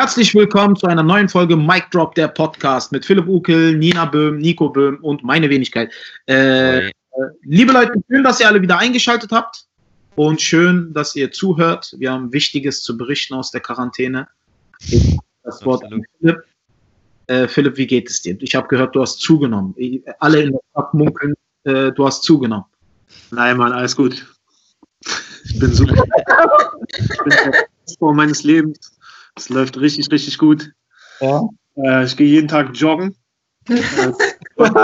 Herzlich willkommen zu einer neuen Folge Mic Drop, der Podcast mit Philipp Ukel, Nina Böhm, Nico Böhm und meine Wenigkeit. Äh, äh, liebe Leute, schön, dass ihr alle wieder eingeschaltet habt und schön, dass ihr zuhört. Wir haben Wichtiges zu berichten aus der Quarantäne. Das Wort an Philipp. Äh, Philipp, wie geht es dir? Ich habe gehört, du hast zugenommen. Alle in der Stadt munkeln, äh, du hast zugenommen. Nein, Mann, alles gut. Ich bin super. ich bin der vor meines Lebens. Es läuft richtig, richtig gut. Ja. Äh, ich gehe jeden Tag joggen. Macht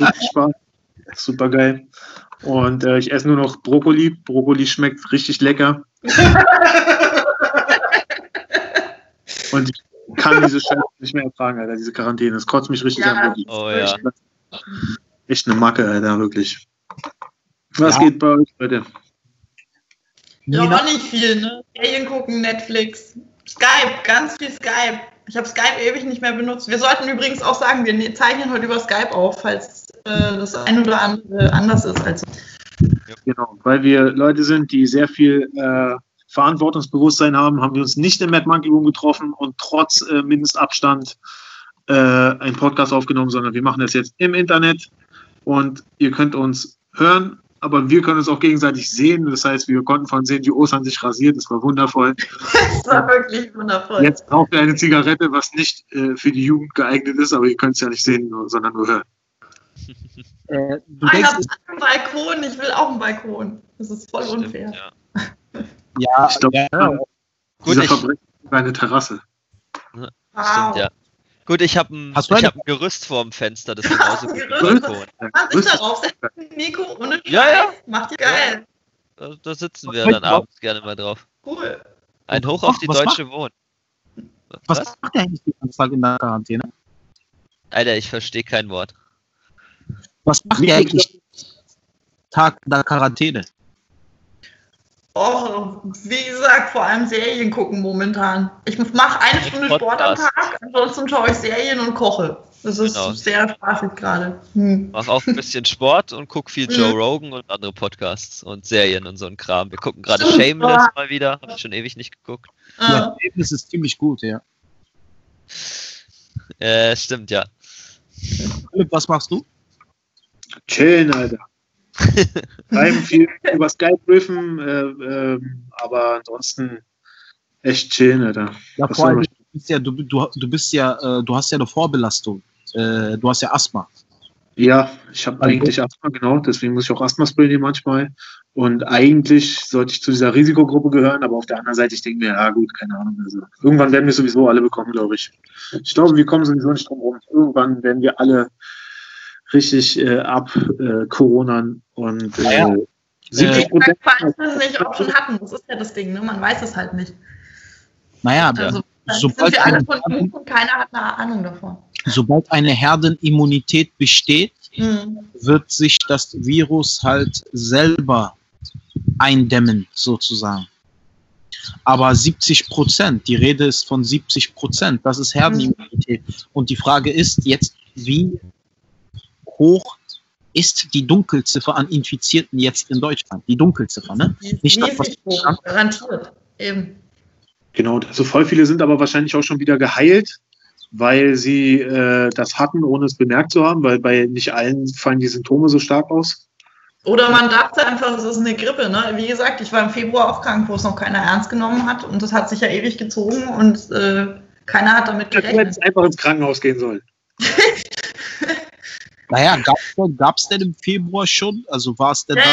richtig Spaß. Super geil. Und äh, ich esse nur noch Brokkoli. Brokkoli schmeckt richtig lecker. Und ich kann diese Scheiße nicht mehr ertragen, Alter, diese Quarantäne. Das kotzt mich richtig ja. an. Oh, ja. Echt eine Macke, Alter, wirklich. Was ja. geht bei euch, Leute? Ja, auch nicht viel, ne? Serien gucken, Netflix, Skype, ganz viel Skype. Ich habe Skype ewig nicht mehr benutzt. Wir sollten übrigens auch sagen, wir ne-, zeichnen heute über Skype auf, falls äh, das ein oder andere anders ist als. Genau, weil wir Leute sind, die sehr viel äh, Verantwortungsbewusstsein haben, haben wir uns nicht im Mad Monkey Room getroffen und trotz äh, Mindestabstand äh, einen Podcast aufgenommen, sondern wir machen das jetzt im Internet und ihr könnt uns hören, aber wir können uns auch gegenseitig sehen. Das heißt, wir konnten von sehen, wie Osan sich rasiert. Das war wundervoll. das war wirklich wundervoll. Jetzt braucht ihr eine Zigarette, was nicht äh, für die Jugend geeignet ist, aber ihr könnt es ja nicht sehen, sondern nur hören. Äh, ich habe einen Balkon, ich will auch einen Balkon. Das ist voll Stimmt, unfair. Ja, ja ich glaube, ja. Gut, dieser Verbrechen eine Terrasse. Wow. Stimmt, ja. Gut, ich habe ein, hab ein Gerüst vorm Fenster, das ist genauso gut wie Balkon. Mach dich darauf setzen, Nico, ohne Scheiß. Ja, ja. Macht ihr geil. Da, da, sitzen wir dann abends gerne mal drauf. Cool. Ein Hoch auf die was deutsche macht, Wohn. Was, was macht der eigentlich den ganzen Tag in der Quarantäne? Alter, ich verstehe kein Wort. Was macht der eigentlich Tag in der Quarantäne? Oh, wie gesagt, vor allem Serien gucken momentan. Ich mache eine Stunde Sport am Tag, ansonsten schaue ich Serien und koche. Das ist genau. sehr spaßig gerade. Hm. Mach auch ein bisschen Sport und guck viel Joe hm. Rogan und andere Podcasts und Serien und so ein Kram. Wir gucken gerade Shameless mal wieder, habe ich schon ewig nicht geguckt. Ja, Shameless ist ziemlich gut, ja. Äh, stimmt, ja. Philipp, was machst du? Chillen, Alter. Schreiben viel über Skype riffen, äh, äh, aber ansonsten echt chillen, Alter. Ja, vor allem, du bist ja, du, du, du bist ja, äh, du hast ja eine Vorbelastung. Äh, du hast ja Asthma. Ja, ich habe eigentlich Asthma, genau, deswegen muss ich auch Asthma-Spray nehmen manchmal. Und eigentlich sollte ich zu dieser Risikogruppe gehören, aber auf der anderen Seite, ich denke mir, ja gut, keine Ahnung. Also, irgendwann werden wir sowieso alle bekommen, glaube ich. Ich glaube, wir kommen sowieso nicht drum rum. Irgendwann werden wir alle richtig äh, ab äh, Corona und äh, ja, 70 Prozent. Falls wir es nicht auch schon hatten, das ist ja das Ding, ne? man weiß es halt nicht. Naja, also, sobald wir alle von uns und keiner hat eine Ahnung davon. Sobald eine Herdenimmunität besteht, mhm. wird sich das Virus halt selber eindämmen, sozusagen. Aber 70 Prozent, die Rede ist von 70 Prozent, das ist Herdenimmunität. Mhm. Und die Frage ist jetzt, wie hoch ist die Dunkelziffer an Infizierten jetzt in Deutschland? Die Dunkelziffer, ne? Nicht das, was hoch, garantiert. Eben. Genau, also voll viele sind aber wahrscheinlich auch schon wieder geheilt, weil sie äh, das hatten, ohne es bemerkt zu haben, weil bei nicht allen fallen die Symptome so stark aus. Oder man dachte einfach, es ist eine Grippe. Ne? Wie gesagt, ich war im Februar auch krank, wo es noch keiner ernst genommen hat und das hat sich ja ewig gezogen und äh, keiner hat damit gerechnet. Du hättest einfach ins Krankenhaus gehen sollen. Naja, gab es denn im Februar schon? Also war es denn ja,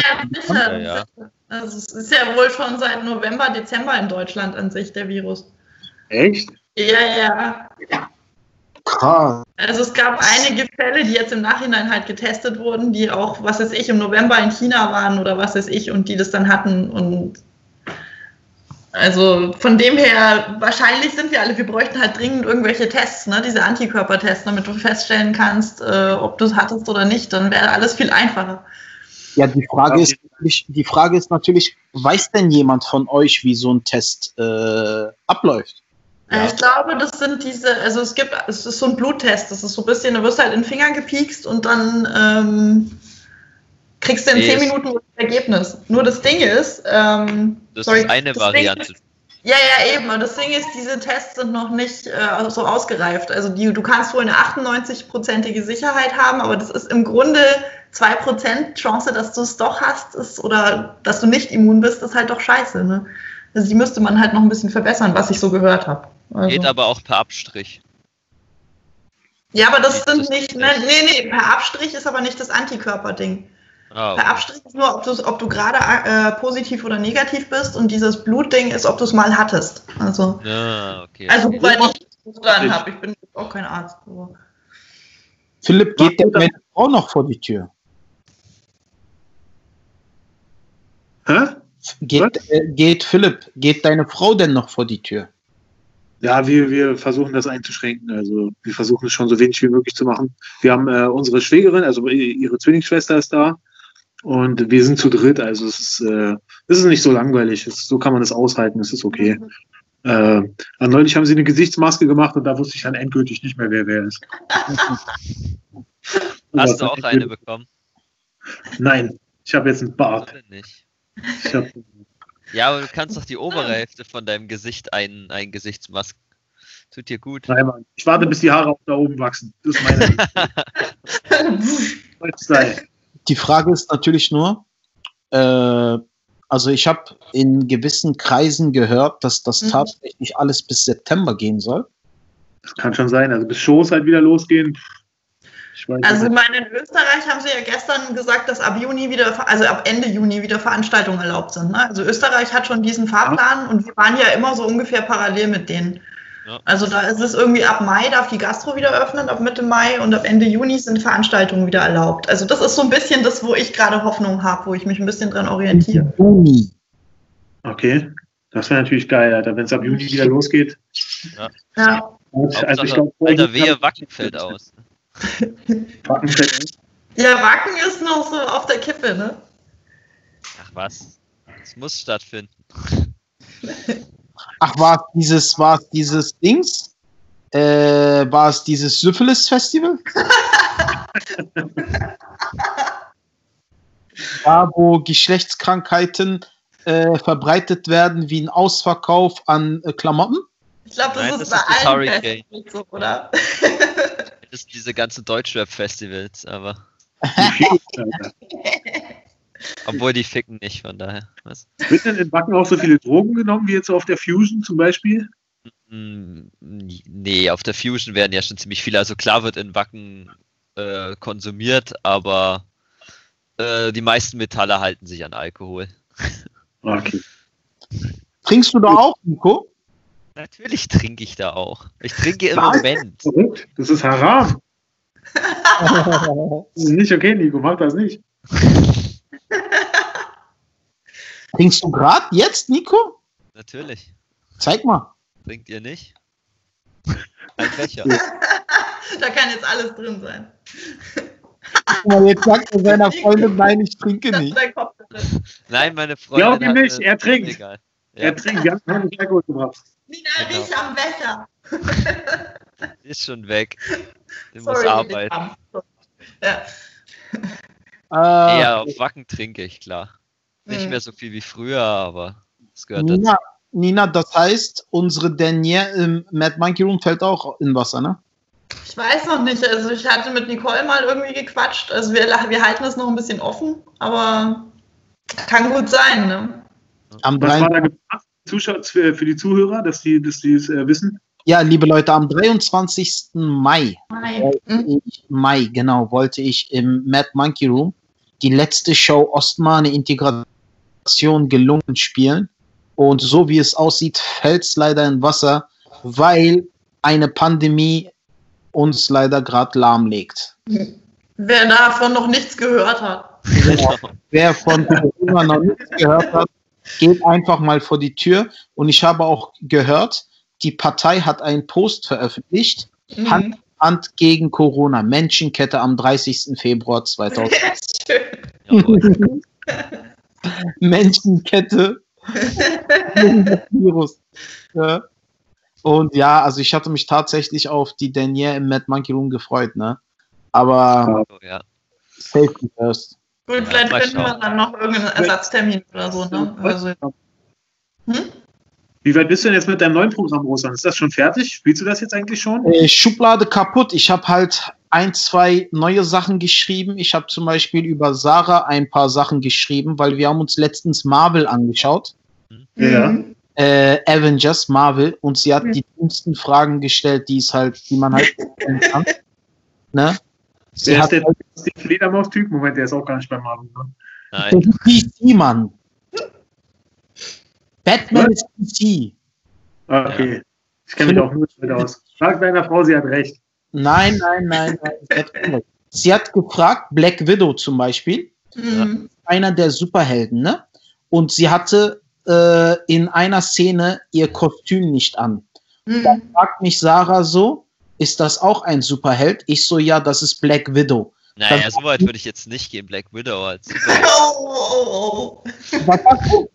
da? Ja, ja. Also es ist ja wohl schon seit November, Dezember in Deutschland an sich der Virus. Echt? Ja, ja. Krass. Also es gab einige Fälle, die jetzt im Nachhinein halt getestet wurden, die auch, was weiß ich, im November in China waren oder was weiß ich und die das dann hatten und also von dem her, wahrscheinlich sind wir alle, wir bräuchten halt dringend irgendwelche Tests, ne, diese Antikörpertests, damit du feststellen kannst, äh, ob du es hattest oder nicht, dann wäre alles viel einfacher. Ja, die Frage ist natürlich, die Frage ist natürlich, weiß denn jemand von euch, wie so ein Test äh, abläuft? Ja. Ich glaube, das sind diese, also es gibt, es ist so ein Bluttest, das ist so ein bisschen, du wirst halt in den Finger gepiekst und dann ähm, kriegst du in zehn Minuten das Ergebnis. Nur das Ding ist, ähm, das sorry, ist eine das Variante. Ist, Ja, ja, eben. Und das Ding ist, diese Tests sind noch nicht äh, so ausgereift. Also die, du kannst wohl eine 98-prozentige Sicherheit haben, aber das ist im Grunde 2% Chance, dass du es doch hast, ist, oder dass du nicht immun bist, ist halt doch scheiße. Ne? Also die müsste man halt noch ein bisschen verbessern, was ich so gehört habe. Also. Geht aber auch per Abstrich. Ja, aber das sind das nicht, ne, nee, nee, per Abstrich ist aber nicht das Antikörperding. Ah, okay. Per Abstrich ist nur, ob, ob du gerade äh, positiv oder negativ bist und dieses Blutding ist, ob du es mal hattest. Also, ja, okay. also weil ich es dran habe, ich bin auch kein Arzt. Aber. Philipp, geht der meine Frau noch vor die Tür? Hä? Geht, äh, geht Philipp, geht deine Frau denn noch vor die Tür? Ja, wir, wir versuchen das einzuschränken. Also wir versuchen es schon so wenig wie möglich zu machen. Wir haben äh, unsere Schwägerin, also ihre Zwillingsschwester ist da. Und wir sind zu dritt, also es ist, äh, es ist nicht so langweilig. Es, so kann man es aushalten, es ist okay. Äh, neulich haben sie eine Gesichtsmaske gemacht und da wusste ich dann endgültig nicht mehr, wer wer ist. Hast du auch eine bekommen? Nein, ich habe jetzt einen Bart. Nicht. Hab, ja, aber du kannst doch die obere Hälfte von deinem Gesicht ein, ein Gesichtsmask. Tut dir gut. Nein, Mann. Ich warte, bis die Haare auch da oben wachsen. Das ist meine Style. Die Frage ist natürlich nur, äh, also ich habe in gewissen Kreisen gehört, dass das mhm. tatsächlich alles bis September gehen soll. Das kann schon sein. Also bis Shows halt wieder losgehen. also ich meine, in Österreich haben sie ja gestern gesagt, dass ab Juni wieder, also ab Ende Juni wieder Veranstaltungen erlaubt sind. Ne? Also Österreich hat schon diesen Fahrplan ja. und wir waren ja immer so ungefähr parallel mit denen. Also da ist es irgendwie ab Mai darf die Gastro wieder öffnen, ab Mitte Mai und ab Ende Juni sind Veranstaltungen wieder erlaubt. Also das ist so ein bisschen das, wo ich gerade Hoffnung habe, wo ich mich ein bisschen dran orientiere. Juni. Okay, das wäre natürlich geil, Alter, wenn es ab Juni wieder losgeht. Ja. ja. Also ich glaub, Alter, wehe Wacken fällt aus. Wacken fällt aus? Ja, Wacken ist noch so auf der Kippe, ne? Ach was, es muss stattfinden. Ach, war es dieses, war es dieses Dings? Äh, war es dieses Syphilis-Festival? da, wo Geschlechtskrankheiten äh, verbreitet werden wie ein Ausverkauf an äh, Klamotten? Ich glaube, das, Nein, ist das bei allen Festivals so, oder? das sind diese ganzen Deutschrap-Festivals, aber. Obwohl die ficken nicht, von daher. Was? Wird denn in Wacken auch so viele Drogen genommen wie jetzt auf der Fusion zum Beispiel? Mm, nee, auf der Fusion werden ja schon ziemlich viele. Also klar wird in Wacken äh, konsumiert, aber äh, die meisten Metalle halten sich an Alkohol. Okay. Trinkst du da auch, Nico? Natürlich trinke ich da auch. Ich trinke im Was? Moment. Das ist Haram. das ist nicht okay, Nico, mach das nicht. Trinkst du gerade jetzt, Nico? Natürlich. Zeig mal. Trinkt ihr nicht? Ein Becher. da kann jetzt alles drin sein. jetzt sagt er seiner Freundin, nein, ich trinke nicht. Nein, meine Freundin. Glaub ihm nicht, er trinkt. Ja. Er trinkt, wir haben keinen Alkohol gemacht. Nina, genau. nicht am Becher. Ist schon weg. Der muss arbeiten. Ja. Äh, ja, auf Wacken trinke ich, klar. Nicht hm. mehr so viel wie früher, aber es gehört Nina, dazu. Nina, das heißt, unsere Danielle im Mad Monkey Room fällt auch in Wasser, ne? Ich weiß noch nicht. Also ich hatte mit Nicole mal irgendwie gequatscht. Also wir, wir halten das noch ein bisschen offen, aber kann gut sein, ne? Am Was war da geplant für, für die Zuhörer, dass die, dass die es äh, wissen? Ja, liebe Leute, am 23. Mai, Mai. Mhm. Ich, Mai, genau, wollte ich im Mad Monkey Room die letzte Show Ostmane Integration gelungen spielen. Und so wie es aussieht, fällt es leider in Wasser, weil eine Pandemie uns leider gerade lahmlegt. Wer davon noch nichts gehört hat. Genau. Wer von Corona noch nichts gehört hat, geht einfach mal vor die Tür. Und ich habe auch gehört, die Partei hat einen Post veröffentlicht, mhm. Hand, Hand gegen Corona, Menschenkette am 30. Februar 2020. Menschenkette Virus. Ja. Und ja, also ich hatte mich tatsächlich auf die Danielle im Mad Monkey Room gefreut, ne? Aber oh, ja. safety first. Gut, vielleicht finden wir dann noch irgendeinen Ersatztermin oder so, ne? Also, hm? Wie Wie weit bist du denn jetzt mit deinem neuen Programm, Rosan? Ist das schon fertig? Spielst du das jetzt eigentlich schon? Äh, Schublade kaputt. Ich habe halt ein, zwei neue Sachen geschrieben. Ich habe zum Beispiel über Sarah ein paar Sachen geschrieben, weil wir haben uns letztens Marvel angeschaut. Ja. Äh, Avengers, Marvel, und sie hat die dümmsten Fragen gestellt, die es halt, die man halt stellen kann. Ne? Sie Der hat ist der, der Fledermaus-Typ? Moment, der ist auch gar nicht bei Marvel. Ne? Nein. DC, Mann. Batman ist DC. Okay. Ich kenne mich auch nur damit aus. Sag deiner Frau, sie hat recht. Nein, nein, nein, nein. Sie hat, gefragt, Black Widow zum Beispiel, Mhm. einer der Superhelden, ne? Und sie hatte äh, in einer Szene ihr Kostüm nicht an. Mhm. fragt mich Sarah so, ist das auch ein Superheld? Ich so, ja, das ist Black Widow. Naja, so weit würde ich jetzt nicht gehen. Black Widow als Superheld. Oh, oh, oh. Was du?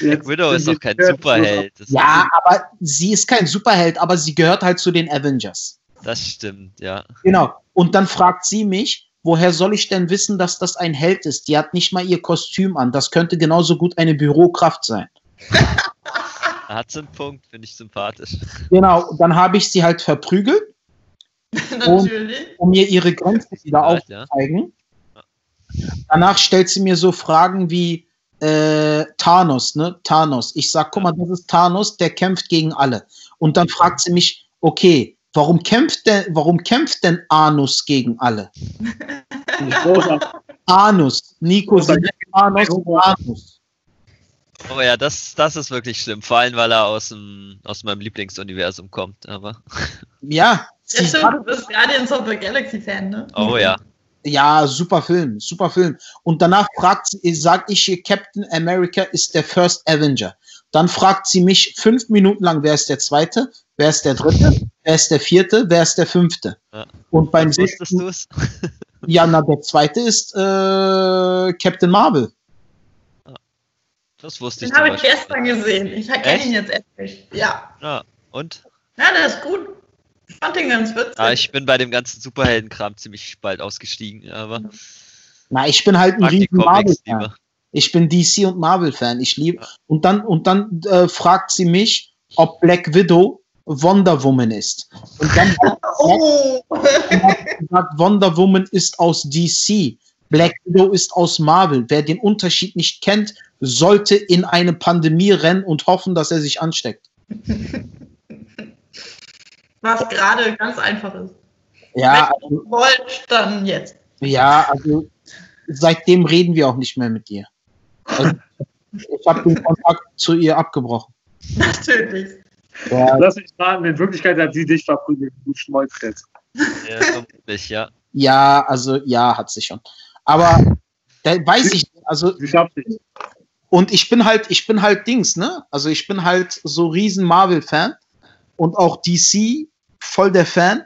Black Widow ist doch kein Superheld. Das, Ja, aber sie ist kein Superheld, aber sie gehört halt zu den Avengers. Das stimmt, ja. Genau. Und dann fragt sie mich, woher soll ich denn wissen, dass das ein Held ist? Die hat nicht mal ihr Kostüm an. Das könnte genauso gut eine Bürokraft sein. Da hat sie einen Punkt, finde ich sympathisch. Genau. Und dann habe ich sie halt verprügelt, Natürlich. um mir ihre Grenzen wieder Ja, ja. aufzuzeigen. Danach stellt sie mir so Fragen wie äh, Thanos, ne? Thanos. Ich sag, guck mal, das ist Thanos, der kämpft gegen alle. Und dann fragt sie mich, okay, warum kämpft denn, warum kämpft denn Anus gegen alle? Anus, Nico, Anus, Anus. Oh ja, das, das ist wirklich schlimm. Vor allem, weil er aus, dem, aus meinem Lieblingsuniversum kommt. Aber, Ja, sie Ja, stimmt, du bist Guardians of the Galaxy Fan, ne? oh ja. ja, super Film, super Film. Und danach fragt sie, sagt ich ihr, Captain America ist der First Avenger. Dann fragt sie mich fünf Minuten lang, wer ist der zweite, wer ist der dritte, wer ist der vierte, wer ist der fünfte. Ja. Und beim sechsten, ja, na, der zweite ist äh, Captain Marvel. Das wusste ich Den habe ich gestern gesehen. Ich Echt? kenne ihn jetzt endlich. Ja. Ja, und? Ja, der ist gut. Ich fand den ganz witzig. Ja, ich bin bei dem ganzen Superheldenkram ziemlich bald ausgestiegen, aber Na, ich bin halt ein riesen Marvel-Fan. Ich bin DC und Marvel-Fan. Ich liebe. Ja. Und dann, und dann äh, fragt sie mich, ob Black Widow Wonder Woman ist. Und dann oh! hat gesagt, Wonder Woman ist aus DC. Black Widow ist aus Marvel. Wer den Unterschied nicht kennt, sollte in eine Pandemie rennen und hoffen, dass er sich ansteckt. Was gerade ganz einfach ist. Ja, Wenn ihr wollt, dann jetzt. ja, also seitdem reden wir auch nicht mehr mit ihr. Also, ich habe den Kontakt zu ihr abgebrochen. Natürlich. Ja, Lass mich raten, in Wirklichkeit hat sie dich verprügelt. Du Schmolzkretz. Ja, vermutlich, ja. ja, also ja, hat sie schon. Aber da weiß ich, also Sie schafft dich. und ich bin halt, ich bin halt Dings, ne? Also ich bin halt so riesen Marvel-Fan und auch DC voll der Fan.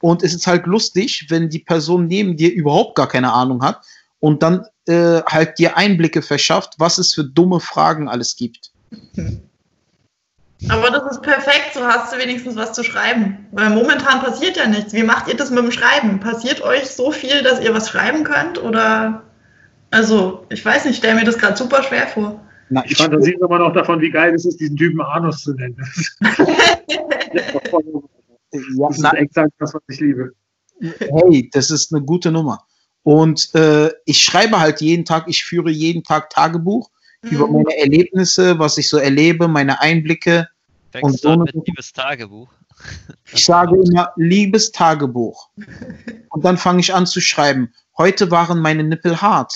Und es ist halt lustig, wenn die Person neben dir überhaupt gar keine Ahnung hat und dann äh, halt dir Einblicke verschafft, was es für dumme Fragen alles gibt. Aber das ist perfekt, so hast du wenigstens was zu schreiben. Weil momentan passiert ja nichts. Wie macht ihr das mit dem Schreiben? Passiert euch so viel, dass ihr was schreiben könnt? Oder also, ich weiß nicht, stell mir das gerade super schwer vor. Na, Ich fantasiere immer noch davon, wie geil es ist, diesen Typen Anus zu nennen. ja, Das ist na, exakt das, was ich liebe. hey, das ist eine gute Nummer. Und äh, ich schreibe halt jeden Tag, ich führe jeden Tag Tagebuch über Mhm. meine Erlebnisse, was ich so erlebe, meine Einblicke. Und Fängst so du an eine- mit liebes Tagebuch? Ich sage immer, liebes Tagebuch. Und dann fange ich an zu schreiben. Heute waren meine Nippel hart.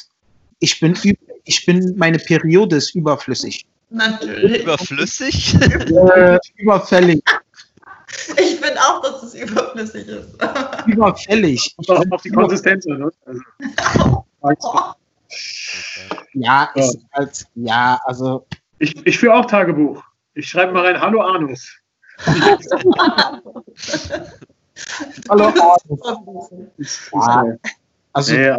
Ich bin, üb- ich bin, meine Periode ist überflüssig. Natürlich. Überflüssig? Äh, überfällig. Ich finde auch, dass es überflüssig ist. Überfällig. Kommt auch auf die Konsistenz. Ne? Also, Ja, ist halt, ja, also, ich, ich führe auch Tagebuch. Ich schreibe mal rein, hallo Anus. hallo, ja, also, Ja,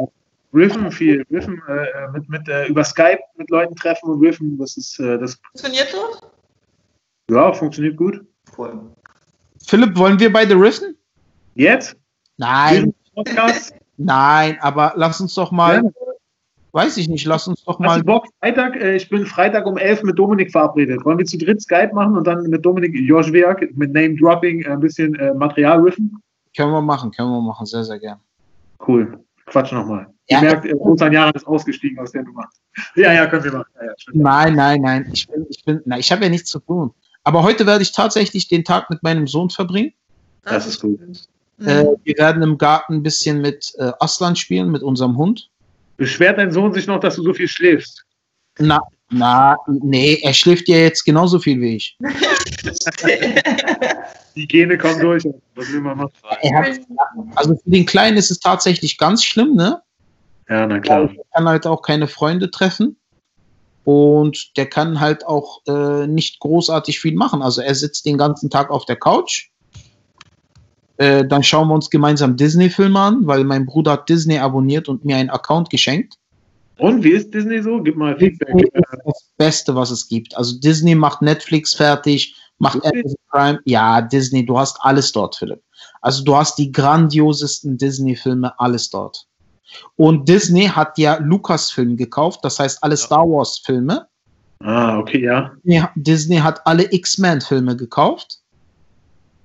Riffen viel, Riffen äh, mit, mit, äh, über Skype mit Leuten treffen und Riffen, das ist, äh, das Funktioniert das? ja, funktioniert gut. Cool. Philipp, wollen wir beide riffen? Jetzt? Nein, nein, aber lass uns doch mal, Ja. Weiß ich nicht, lass uns doch mal. Bock? Freitag, äh, ich bin Freitag um 11 mit Dominik verabredet. Wollen wir zu dritt Skype machen und dann mit Dominik Joschwerk mit Name Dropping äh, ein bisschen äh, Material riffen? Können wir machen, können wir machen, sehr, sehr gern. Cool. Quatsch nochmal. Ja. Ihr merkt, äh, Osan Jahren ist ausgestiegen aus der Nummer. Ja, ja, können wir machen. Ja, ja. Nein, nein, nein. Ich bin, ich bin, nein, ich habe ja nichts zu tun. Aber heute werde ich tatsächlich den Tag mit meinem Sohn verbringen. Das ist gut. Äh, wir werden im Garten ein bisschen mit äh, Aslan spielen, mit unserem Hund. Beschwert dein Sohn sich noch, dass du so viel schläfst? Na, na, nee, er schläft ja jetzt genauso viel wie ich. Die Gene kommen durch. Was will man machen? Hat, also für den Kleinen ist es tatsächlich ganz schlimm, ne? Ja, na klar. er kann halt auch keine Freunde treffen. Und der kann halt auch äh, nicht großartig viel machen. Also er sitzt den ganzen Tag auf der Couch. Äh, dann schauen wir uns gemeinsam Disney-Filme an, weil mein Bruder hat Disney abonniert und mir einen Account geschenkt. Und wie ist Disney so? Gib mal Feedback. Das Beste, was es gibt. Also Disney macht Netflix fertig, macht Wirklich? Amazon Prime. Ja, Disney, du hast alles dort, Philipp. Also du hast die grandiosesten Disney-Filme, alles dort. Und Disney hat ja Lucasfilm gekauft, das heißt alle Star Wars-Filme. Ah, okay, ja. Disney, Disney hat alle X-Men-Filme gekauft.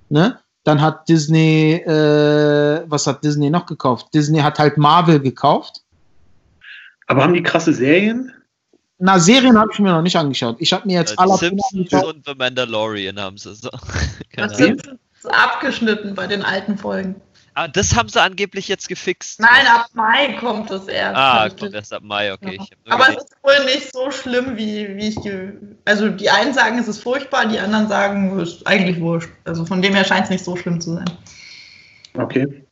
Ne? Dann hat Disney, äh, was hat Disney noch gekauft? Disney hat halt Marvel gekauft. Aber haben die krasse Serien? Na, Serien habe ich mir noch nicht angeschaut. Ich habe mir jetzt Äh, alle Simpsons und The Mandalorian haben sie so. Das sind abgeschnitten bei den alten Folgen. Ah, das haben sie angeblich jetzt gefixt. Nein, ab Mai kommt es erst. Ah, kommt erst ab Mai, okay. Ja. Aber es ist wohl nicht so schlimm, wie, wie ich. Also, die einen sagen, es ist furchtbar, die anderen sagen, es ist eigentlich wurscht. Also, von dem her scheint es nicht so schlimm zu sein. Okay.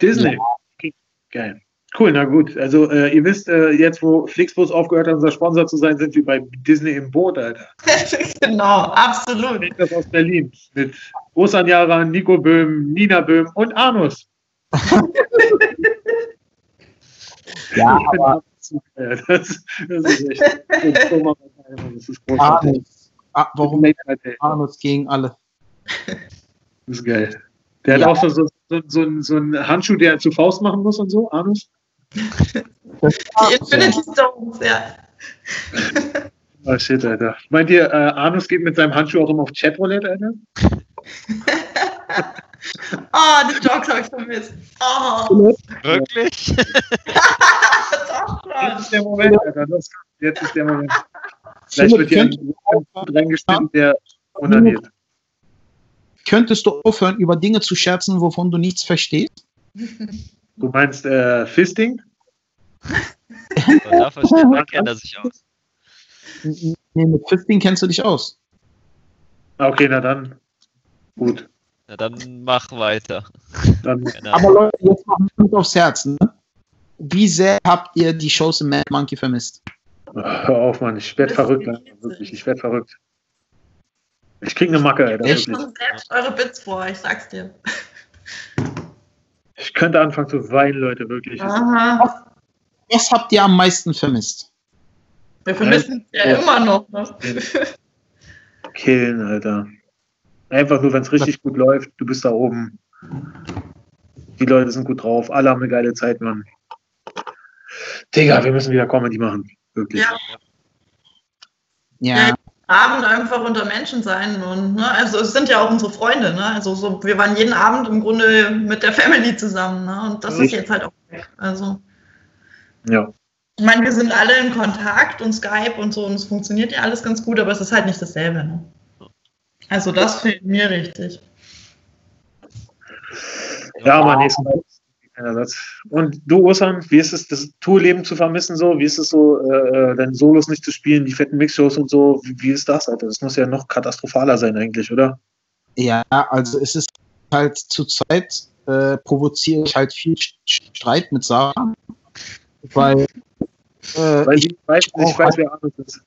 Disney. Okay, Geil. Cool, na gut. Also äh, ihr wisst, äh, jetzt wo Flixbus aufgehört hat, unser Sponsor zu sein, sind wir bei Disney im Boot, Alter. genau, absolut. Ich das aus Berlin mit Osan Yaran, Nico Böhm, Nina Böhm und Arnus. Ja, Ich bin aber ja, das, das ist echt. Das ist großartig. Arnus, ah, warum Das Arnus gegen alle? ist geil. Der hat Ja. auch so, so, so, so, einen- so einen Handschuh, der er zu Faust machen muss und so, Arnus. Die Infinity Stones, ja. Oh shit, Alter. Meint ihr, äh, Arnus geht mit seinem Handschuh auch immer auf Chatroulette, Alter? Oh, die Jokes habe ich vermisst. Oh, Wirklich? doch Jetzt ist der Moment, Alter. Das, jetzt ist der Moment. Vielleicht wird hier ein reingeschnitten, der unaniert. Könntest du aufhören, über Dinge zu scherzen, wovon du nichts verstehst? Du meinst äh, Fisting? Da versteht man, kennt er sich aus. Nee, mit 15 kennst du dich aus. Ah, Okay, na dann. Gut. Na dann mach weiter. Dann, Aber. Leute, jetzt mal Hand aufs Herz. Ne? Wie sehr habt ihr die Shows im Mad Monkey vermisst? hör auf, Mann. Ich werde Das verrückt. Wirklich. Ich werde verrückt. Ich krieg eine Macke, Alter. Selbst eure Bits vor, ich sag's dir. Ich könnte anfangen zu weinen, Leute. Wirklich. Aha. Was habt ihr am meisten vermisst? Wir vermissen es ja Ja. immer noch. Ne? Killen, Alter. Einfach nur, wenn es richtig gut läuft, du bist da oben. Die Leute sind gut drauf, alle haben eine geile Zeit, Mann. Digga, wir müssen wieder Comedy machen. Wirklich. Ja. Ja, Abend einfach unter Menschen sein und ne, also es sind ja auch unsere Freunde, ne? Also so, wir waren jeden Abend im Grunde mit der Family zusammen, ne? Und das ist Richtig. jetzt halt auch weg. Also Ja. ich meine, wir sind alle in Kontakt und Skype und so und es funktioniert ja alles ganz gut, aber es ist halt nicht dasselbe, ne? Also das fehlt mir richtig. Ja, Mann, nächsten Ersatz. Und du, Osan, wie ist es, das Tourleben zu vermissen so? Wie ist es so, äh, äh, deine Solos nicht zu spielen, die fetten Mixshows und so? Wie, wie ist das, Alter? Das muss ja noch katastrophaler sein eigentlich, oder? ja, also es ist halt zurzeit äh, provoziere ich halt viel Streit mit Sarah, weil äh, Weil ich, ich weiß, ich weiß, wer Arnus ist.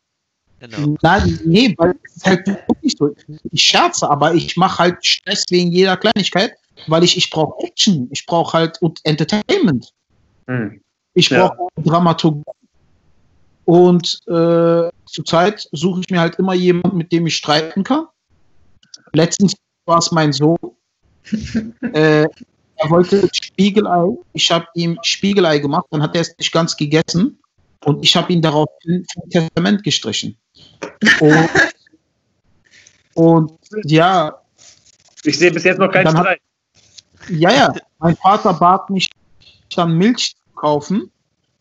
Genau. nein, nee, weil es ist halt wirklich so. Ich scherze, aber ich mache halt Stress wegen jeder Kleinigkeit, weil ich ich brauche Action, ich brauche halt und Entertainment. Hm. Ich Ja. brauche Dramaturgie. Und äh, zurzeit suche ich mir halt immer jemanden, mit dem ich streiten kann. Letztens war es mein Sohn. äh, er wollte Spiegelei, ich habe ihm Spiegelei gemacht, dann hat er es nicht ganz gegessen und ich habe ihn daraufhin vom Testament gestrichen. Und, und ja. Ich sehe bis jetzt noch keinen Streit. Ja, ja. Mein Vater bat mich dann Milch zu kaufen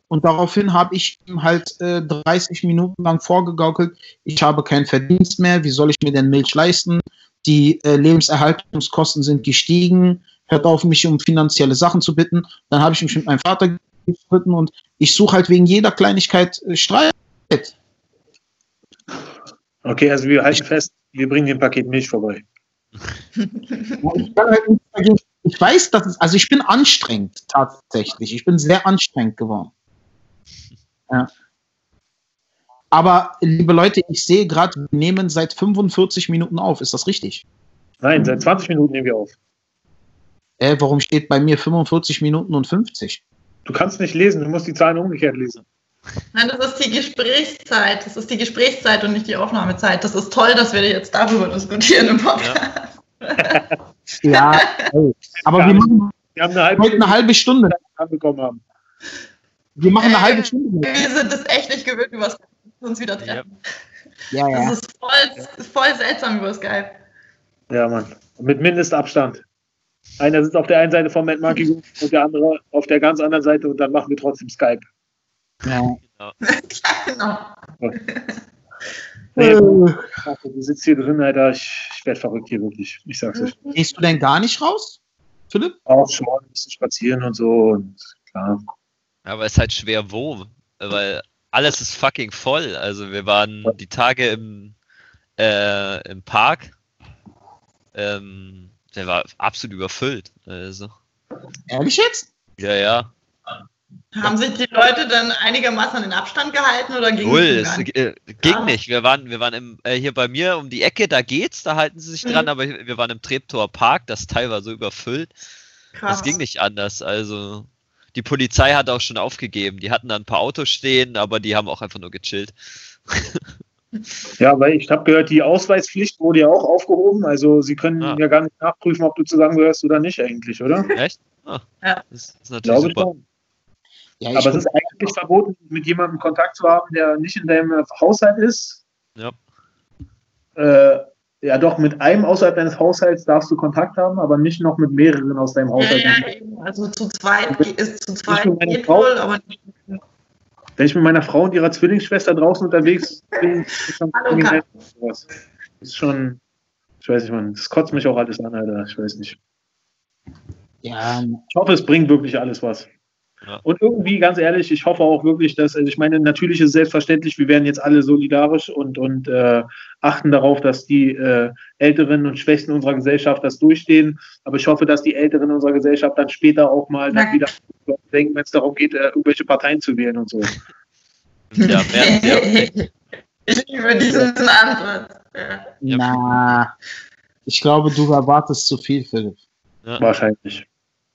und daraufhin habe ich ihm halt äh, 30 Minuten lang vorgegaukelt, ich habe keinen Verdienst mehr, wie soll ich mir denn Milch leisten? Die äh, Lebenserhaltungskosten sind gestiegen, hört auf, mich um finanzielle Sachen zu bitten. Dann habe ich mich mit meinem Vater gestritten und ich suche halt wegen jeder Kleinigkeit äh, Streit. Okay, also wir halten fest, wir bringen den Paket Milch vorbei. ich, halt ich weiß, dass es, also ich bin anstrengend tatsächlich. Ich bin sehr anstrengend geworden. Ja. Aber, liebe Leute, ich sehe gerade, wir nehmen seit 45 Minuten auf. Ist das richtig? Nein, seit 20 Minuten nehmen wir auf. Äh, warum steht bei mir 45 Minuten und 50? Du kannst nicht lesen, du musst die Zahlen umgekehrt lesen. Nein, das ist die Gesprächszeit. Das ist die Gesprächszeit und nicht die Aufnahmezeit. Das ist toll, dass wir jetzt darüber diskutieren im Podcast. Ja, ja aber wir, machen wir haben eine halbe, heute eine halbe Stunde bekommen haben. Wir machen eine äh, halbe Stunde. Wir sind es echt nicht gewöhnt, über Skype uns wieder treffen. Ja. Ja, ja. Das ist voll, voll seltsam über Skype. Ja, Mann. Mit Mindestabstand. Einer sitzt auf der einen Seite vom Mad Monkey und der andere auf der ganz anderen Seite und dann machen wir trotzdem Skype. Ja. genau. Nee, du sitzt hier drin, Alter. Ich, ich werde verrückt hier wirklich. Ich sag's euch. Gehst du denn gar nicht raus, Philipp? Auch schon, ein bisschen spazieren und so und klar. Aber es ist halt schwer wo, weil alles ist fucking voll. Also wir waren die Tage im, äh, im Park. Ähm, der war absolut überfüllt. Also. Ehrlich jetzt? Ja, ja. Haben sich die Leute dann einigermaßen an den Abstand gehalten oder ging Null, es äh, ging ah. nicht. Wir waren, wir waren im, äh, hier bei mir um die Ecke, da geht's, da halten sie sich mhm. dran, aber wir waren im Treptower Park, das Teil war so überfüllt. Krass. Das ging nicht anders. Also die Polizei hat auch schon aufgegeben. Die hatten da ein paar Autos stehen, aber die haben auch einfach nur gechillt. Ja, weil ich habe gehört, die Ausweispflicht wurde ja auch aufgehoben. Also sie können ah. ja gar nicht nachprüfen, ob du zusammengehörst oder nicht eigentlich, oder? Echt? Ah, ja. Das ist natürlich Glaube super. Ja, Aber es ist eigentlich verboten, mit jemandem Kontakt zu haben, der nicht in deinem Haushalt ist. Ja. Äh, ja, doch, mit einem außerhalb deines Haushalts darfst du Kontakt haben, aber nicht noch mit mehreren aus deinem Haushalt. Ja, ja, also zu zweit ist zu zweit geht Frau, wohl, aber nicht. Wenn ich mit meiner Frau und ihrer Zwillingsschwester draußen unterwegs bin, ist schon Hallo, Das ist schon, ich weiß nicht, man, das kotzt mich auch alles an, Alter. Ich weiß nicht. Ja. Ich hoffe, es bringt wirklich alles was. Ja. Und irgendwie, ganz ehrlich, ich hoffe auch wirklich, dass, also ich meine, natürlich ist es selbstverständlich, wir werden jetzt alle solidarisch und, und äh, achten darauf, dass die äh, Älteren und Schwächsten unserer Gesellschaft das durchstehen. Aber ich hoffe, dass die Älteren unserer Gesellschaft dann später auch mal dann wieder denken, wenn es darum geht, äh, irgendwelche Parteien zu wählen und so. Ja, mehr, ja. Ich liebe diesen Antwort. Ja. Na, ich glaube, du erwartest zu viel, Philipp. Ja. Wahrscheinlich.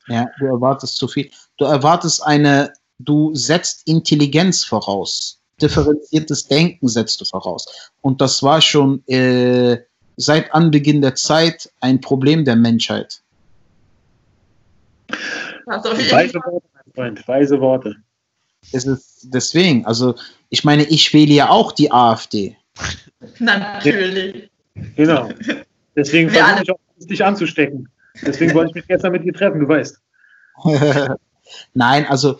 Ja, du erwartest zu viel. Du erwartest eine, du setzt Intelligenz voraus. Differenziertes Denken setzt du voraus. Und das war schon äh, seit Anbeginn der Zeit ein Problem der Menschheit. Weise Worte, mein Freund, weise Worte. Es ist deswegen, also ich meine, ich wähle ja auch die AfD. Natürlich. Genau. Deswegen versuche ich auch, dich anzustecken. Deswegen wollte ich mich gestern mit dir treffen, du weißt. Nein, also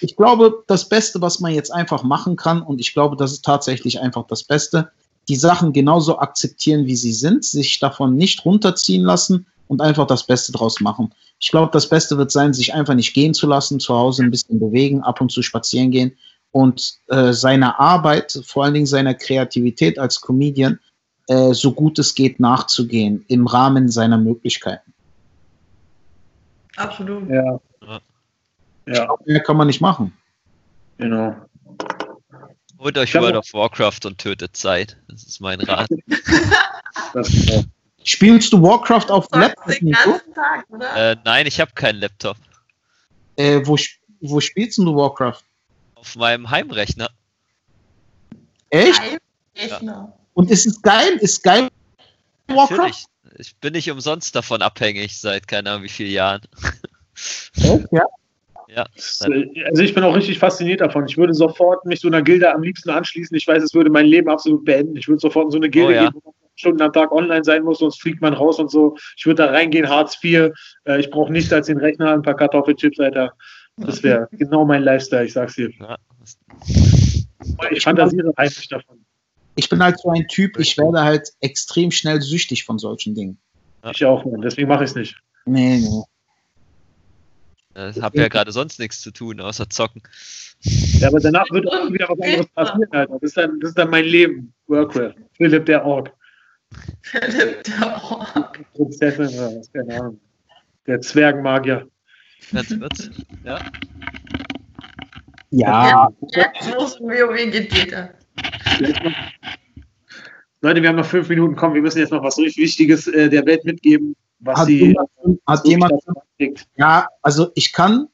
ich glaube, das Beste, was man jetzt einfach machen kann, und ich glaube, das ist tatsächlich einfach das Beste, die Sachen genauso akzeptieren, wie sie sind, sich davon nicht runterziehen lassen und einfach das Beste draus machen. Ich glaube, das Beste wird sein, sich einfach nicht gehen zu lassen, zu Hause ein bisschen bewegen, ab und zu spazieren gehen und äh, seiner Arbeit, vor allen Dingen seiner Kreativität als Comedian, äh, so gut es geht nachzugehen im Rahmen seiner Möglichkeiten. Absolut. Ja. ja. mehr kann man nicht machen. Genau. Holt euch World of Warcraft und tötet Zeit. Das ist mein Rat. Spielst du Warcraft auf dem Laptop? Den ganzen Tag, oder? Äh, nein, ich habe keinen Laptop. Äh, wo, wo spielst du Warcraft? Auf meinem Heimrechner. Echt? Heimrechner. Ja. Und ist es geil? Ist geil Warcraft? Natürlich. Ich bin nicht umsonst davon abhängig seit keine Ahnung wie vielen Jahren. Ja? Ja. Also ich bin auch richtig fasziniert davon. Ich würde sofort mich so einer Gilde am liebsten anschließen. Ich weiß, es würde mein Leben absolut beenden. Ich würde sofort in so eine Gilde oh, ja. gehen, wo man Stunden am Tag online sein muss, sonst fliegt man raus und so. Ich würde da reingehen, Hartz IV. Äh, ich brauche nichts als den Rechner, ein paar Kartoffelchips, Alter. Das wäre genau mein Lifestyle, ich sag's dir. Ja. Ich fantasiere heimlich davon. Ich bin halt so ein Typ, ich werde halt extrem schnell süchtig von solchen Dingen. Ich auch, Mann. deswegen mache ich es nicht. Nee, nee. Ich habe ja gerade sonst nichts zu tun, außer zocken. Ja, aber danach wird auch wieder was anderes passieren, Alter. Das ist dann, das ist dann mein Leben. Workware. Philipp der Org. Philipp der Org. Prinzessin oder was, keine Ahnung. Der Zwergenmagier. Ganz wird's, ja. Ja. Jetzt muss WoW geht Leute, wir haben noch fünf Minuten. Komm, wir müssen jetzt noch was richtig Wichtiges äh, der Welt mitgeben, was hat sie. Jemand, hat jemand, ja, also ich kann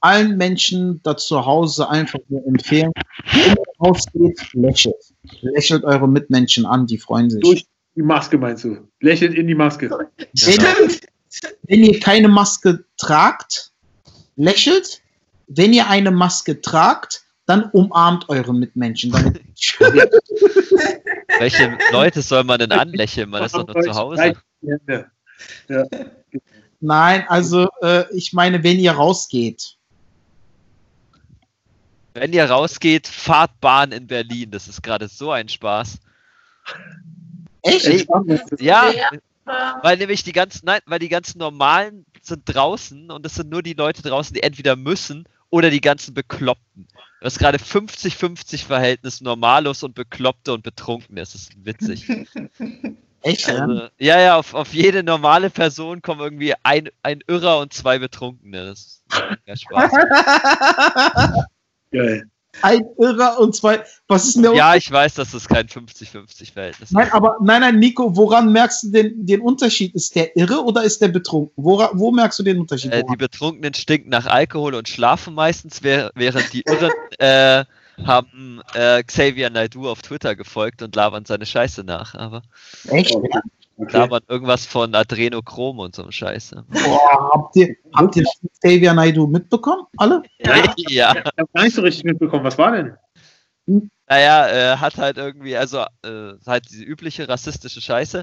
allen Menschen da zu Hause einfach nur empfehlen, wenn ihr rausgeht, lächelt. Lächelt eure Mitmenschen an, die freuen sich. Durch die Maske meinst du? Lächelt in die Maske. Wenn, wenn ihr keine Maske tragt, lächelt. Wenn ihr eine Maske tragt, dann umarmt eure Mitmenschen. Welche Leute soll man denn anlächeln? Man ist doch nur zu Hause. Nein, also äh, ich meine, wenn ihr rausgeht. Wenn ihr rausgeht, fahrt Bahn in Berlin. Das ist gerade so ein Spaß. Echt? Ey, ja, weil nämlich die ganzen, nein, weil die ganzen normalen sind draußen und es sind nur die Leute draußen, die entweder müssen oder die ganzen Bekloppten. Das ist gerade 50-50 Verhältnis Normalos und Bekloppte und Betrunkene. Das ist witzig. Echt? Also, ja, ja, auf, auf jede normale Person kommen irgendwie ein, ein Irrer und zwei Betrunkene. Das ist ja Spaß. Geil. Ein Irrer und zwei. Was ist denn der Ja, ich weiß, dass das kein 50-50-Verhältnis ist. Nein, aber nein, nein, Nico, woran merkst du den, den Unterschied? Ist der irre oder ist der betrunken? Wora, wo merkst du den Unterschied? Äh, die Betrunkenen stinken nach Alkohol und schlafen meistens, während die Irren äh, haben äh, Xavier Naidu auf Twitter gefolgt und labern seine Scheiße nach. Aber Echt? Okay. Labern irgendwas von Adrenochrom und so Scheiße. Boah, habt ihr, habt ihr Xavier Naidu mitbekommen? Alle? Ja. ja. Ich habe gar nicht so richtig mitbekommen. Was war denn? Naja, er hat halt irgendwie, also äh, halt diese übliche rassistische Scheiße,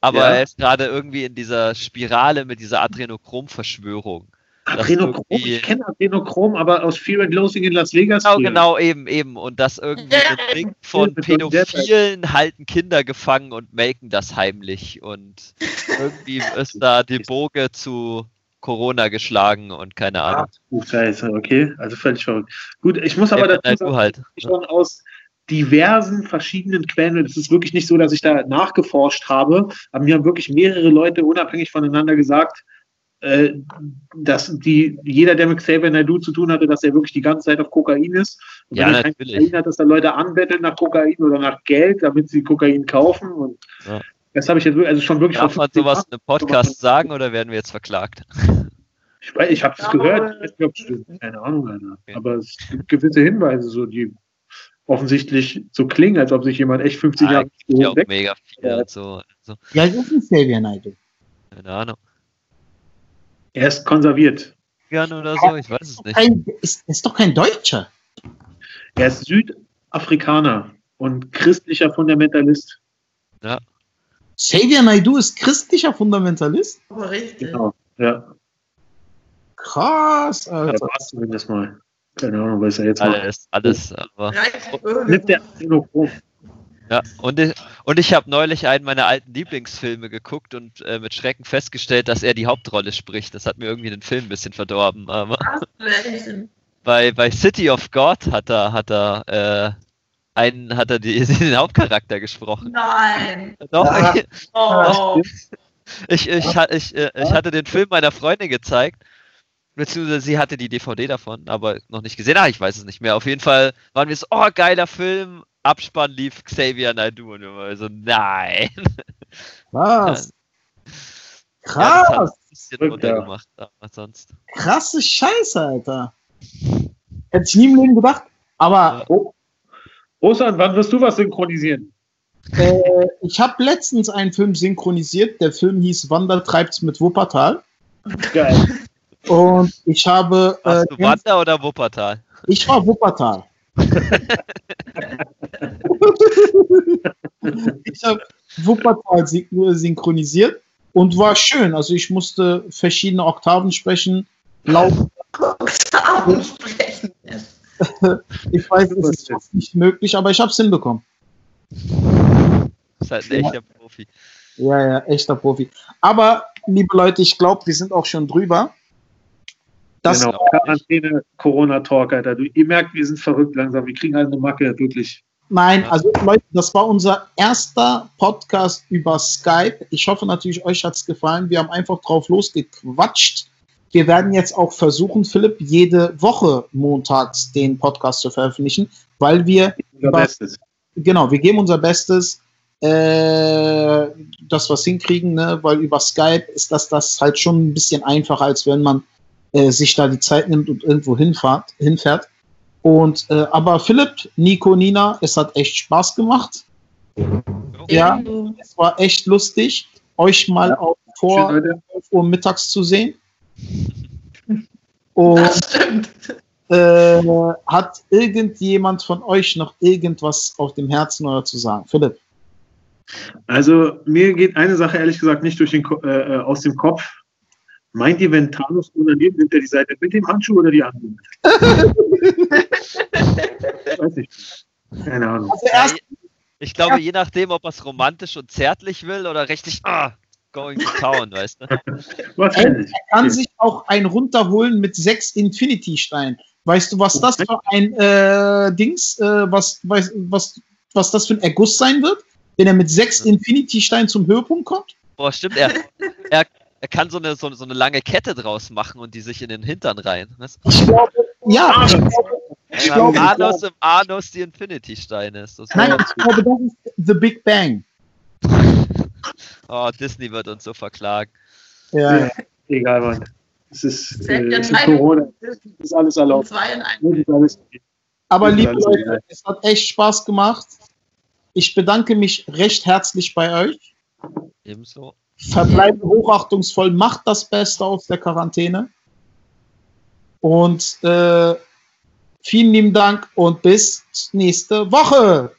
aber ja. er ist gerade irgendwie in dieser Spirale mit dieser Adrenochrom-Verschwörung. Adrenochrom, ich kenne Adrenochrom, aber aus Fear and Loathing in Las Vegas. Genau, genau, eben, eben. Und das irgendwie ein Ding von Pädophilen halten Kinder gefangen und melken das heimlich. Und irgendwie ist da die Boge zu Corona geschlagen und keine Ahnung. Ach, Scheiße, okay. Also völlig verrückt. Gut, ich muss aber ja, dazu sagen, halt. schon aus diversen verschiedenen Quellen. Es ist wirklich nicht so, dass ich da nachgeforscht habe, aber mir haben wirklich mehrere Leute unabhängig voneinander gesagt, äh, dass die, jeder, der mit Xavier Naidoo zu tun hatte, dass er wirklich die ganze Zeit auf Kokain ist. Und ja, wenn er kein Kokain hat, dass da Leute anbetteln nach Kokain oder nach Geld, damit sie Kokain kaufen. Und ja. das habe ich jetzt also schon wirklich. Darf man sowas in einem Podcast sagen oder werden wir jetzt verklagt? Ich, weiß, ich habe es gehört, ich stimmt. Keine Ahnung, Alter. Aber es gibt gewisse Hinweise, so die offensichtlich so klingen, als ob sich jemand echt 50 ja, Jahre ja auch mega viel und so. so. Ja, das ist ein Xavier Naidoo. Keine Ahnung. Er ist konserviert. oder so, ich weiß es nicht. Kein, ist, ist doch kein Deutscher. Er ist Südafrikaner und christlicher Fundamentalist. Ja. Xavier Naidu ist christlicher Fundamentalist? Oh, richtig. Genau, ja. Krass, Alter. Da warst du zumindest mal. Keine Ahnung, was er jetzt alles, macht. Alles, aber. Mit der Xenochrom. Ja, und ich, und ich habe neulich einen meiner alten Lieblingsfilme geguckt und äh, mit Schrecken festgestellt, dass er die Hauptrolle spricht. Das hat mir irgendwie den Film ein bisschen verdorben. Aber bei, bei City of God hat er, hat er, äh, einen, hat er die, den Hauptcharakter gesprochen. Nein. Doch, ja. ich, oh. ich, ich, ich, äh, ich hatte den Film meiner Freundin gezeigt beziehungsweise sie hatte die DVD davon, aber noch nicht gesehen. Ah, ich weiß es nicht mehr. Auf jeden Fall waren wir so, oh, geiler Film, Abspann lief Xavier Naidoo und wir waren so, nein. Was? Krass. Ja, das ein bisschen runtergemacht, aber sonst. Krasse Scheiße, Alter. Hätte ich nie im Leben gedacht. Aber. Ja. Oh. Osan, wann wirst du was synchronisieren? Äh, ich habe letztens einen Film synchronisiert. Der Film hieß Wander treibt's mit Wuppertal. Geil. Und ich habe. Warst äh, du Wander oder Wuppertal? Ich war Wuppertal. ich habe Wuppertal synchronisiert und war schön. Also ich musste verschiedene Oktaven sprechen. Laut Oktaven sprechen. ich weiß, es ist fast nicht möglich, aber ich habe es hinbekommen. Das ist halt ein echter Profi. Ja, ja, echter Profi. Aber, liebe Leute, ich glaube, wir sind auch schon drüber. Das genau, Quarantäne, Corona-Talk, Alter. Du, ihr merkt, wir sind verrückt langsam. Wir kriegen halt eine Macke, wirklich. Nein, also Leute, das war unser erster Podcast über Skype. Ich hoffe natürlich, euch hat es gefallen. Wir haben einfach drauf losgequatscht. Wir werden jetzt auch versuchen, Philipp, jede Woche montags den Podcast zu veröffentlichen, weil wir. Unser über, Bestes. Genau, wir geben unser Bestes, äh, dass wir es hinkriegen, ne? weil über Skype ist das, das halt schon ein bisschen einfacher, als wenn man äh, sich da die Zeit nimmt und irgendwo hinfahrt, hinfährt. Und äh, aber Philipp, Nico, Nina, es hat echt Spaß gemacht. Ja, es war echt lustig, euch mal ja. auch vor 11 Uhr mittags zu sehen. Und äh, hat irgendjemand von euch noch irgendwas auf dem Herzen oder zu sagen? Philipp. Also mir geht eine Sache ehrlich gesagt nicht durch den, äh, äh, aus dem Kopf. Meint ihr, wenn Thanos unangenehm nimmt er die Seite mit dem Handschuh oder die andere? Weiß ich. Keine Ahnung. Also erst, ich glaube, ja. je nachdem, ob er es romantisch und zärtlich will oder richtig ah, going to town, weißt du? er kann sich auch einen runterholen mit sechs Infinity-Steinen. Weißt du, was das für ein äh, Dings, äh, was, was, was, was das für ein Erguss sein wird, wenn er mit sechs Infinity-Steinen zum Höhepunkt kommt? Boah, stimmt, er, er, er kann so eine, so, so, eine lange Kette draus machen und die sich in den Hintern rein. Was? Ich glaube, ja. Ich glaube, ich glaube, Anus im Anus die Infinity-Steine ist. Das Nein, ich glaube, das ist The Big Bang. oh, Disney wird uns so verklagen. Ja, ja. egal, Mann. Es ist, äh, es ist Corona. Es ist alles erlaubt. Aber liebe Leute, es hat echt Spaß gemacht. Ich bedanke mich recht herzlich bei euch. Ebenso. Verbleibe hochachtungsvoll, macht das Beste aus der Quarantäne. Und äh, vielen lieben Dank und bis nächste Woche.